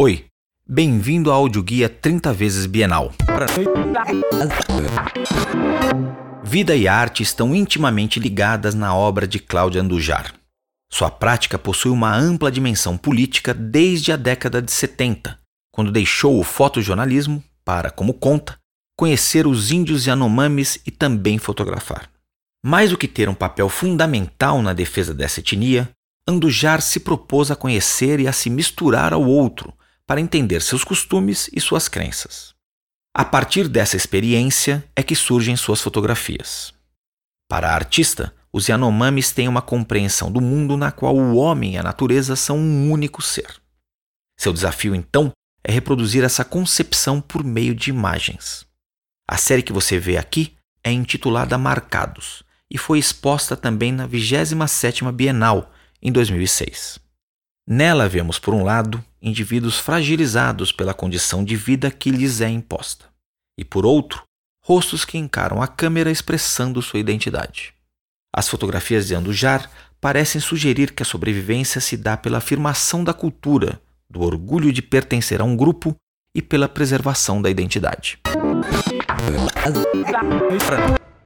Oi, bem-vindo ao audioguia 30 vezes Bienal. Vida e arte estão intimamente ligadas na obra de Cláudia Andujar. Sua prática possui uma ampla dimensão política desde a década de 70, quando deixou o fotojornalismo para, como conta, conhecer os índios Yanomamis e também fotografar. Mais do que ter um papel fundamental na defesa dessa etnia, Andujar se propôs a conhecer e a se misturar ao outro para entender seus costumes e suas crenças. A partir dessa experiência é que surgem suas fotografias. Para a artista, os Yanomamis têm uma compreensão do mundo na qual o homem e a natureza são um único ser. Seu desafio, então, é reproduzir essa concepção por meio de imagens. A série que você vê aqui é intitulada Marcados e foi exposta também na 27ª Bienal, em 2006. Nela vemos, por um lado, indivíduos fragilizados pela condição de vida que lhes é imposta, e por outro, rostos que encaram a câmera expressando sua identidade. As fotografias de Andujar parecem sugerir que a sobrevivência se dá pela afirmação da cultura, do orgulho de pertencer a um grupo e pela preservação da identidade.